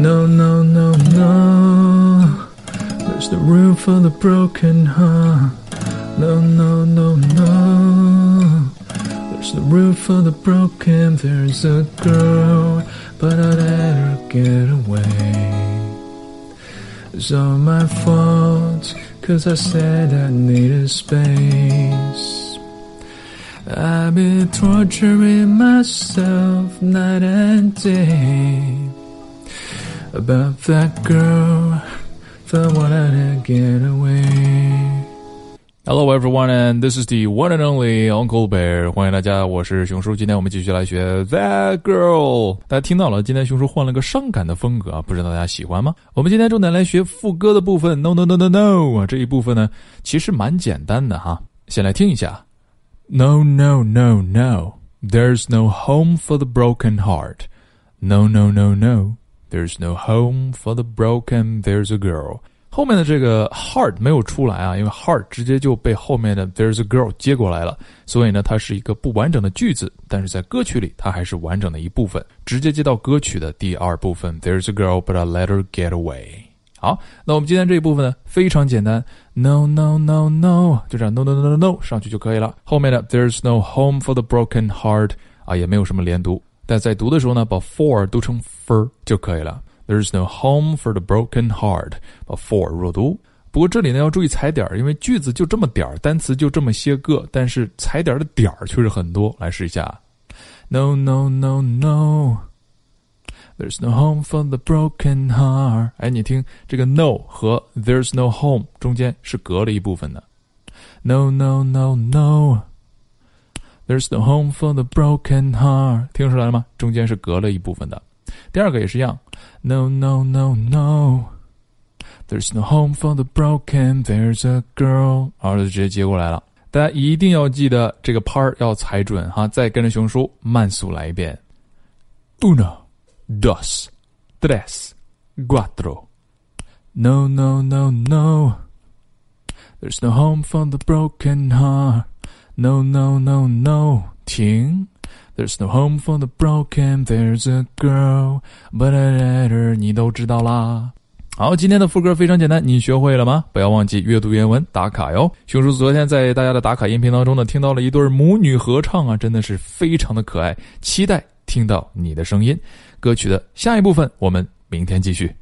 No, no, no, no. There's no room for the broken heart. No, no, no, no. There's no room for the broken. There's a girl, but I let her get away. It's all my fault, cause I said I needed space. I've been torturing myself night and day about that girl, the one I didn't get away. Hello everyone, and this is the one and only Uncle Bear。欢迎大家，我是熊叔。今天我们继续来学 That Girl。大家听到了，今天熊叔换了个伤感的风格啊，不知道大家喜欢吗？我们今天重点来学副歌的部分。No no no no no，这一部分呢，其实蛮简单的哈。先来听一下。No no no no，There's no home for the broken heart。No no no There's no home for the broken。There's a girl。后面的这个 heart 没有出来啊，因为 heart 直接就被后面的 there's a girl 接过来了，所以呢，它是一个不完整的句子，但是在歌曲里它还是完整的一部分，直接接到歌曲的第二部分 there's a girl but I let her get away。好，那我们今天这一部分呢非常简单，no no no no，就这样 no no no no no 上去就可以了。后面的 there's no home for the broken heart 啊也没有什么连读，但在读的时候呢，把 for 读成 fur 就可以了。There's no home for the broken heart，把 for 弱读。不过这里呢要注意踩点儿，因为句子就这么点儿，单词就这么些个，但是踩点儿的点儿却是很多。来试一下，No no no no，There's no home for the broken heart。哎，你听这个 no 和 There's no home 中间是隔了一部分的。No no no There's no home for the broken heart。听出来了吗？中间是隔了一部分的。第二个也是一样，No no no no，There's no home for the broken. There's a girl，然后就直接接过来了。大家一定要记得这个 part 要踩准哈，再跟着熊叔慢速来一遍：Uno, dos, tres, cuatro. No no no no，There's no home for the broken heart. No no no no，停。There's no home for the broken. There's a girl, but I let her. 你都知道啦。好，今天的副歌非常简单，你学会了吗？不要忘记阅读原文打卡哟。熊叔昨天在大家的打卡音频当中呢，听到了一对母女合唱啊，真的是非常的可爱。期待听到你的声音。歌曲的下一部分，我们明天继续。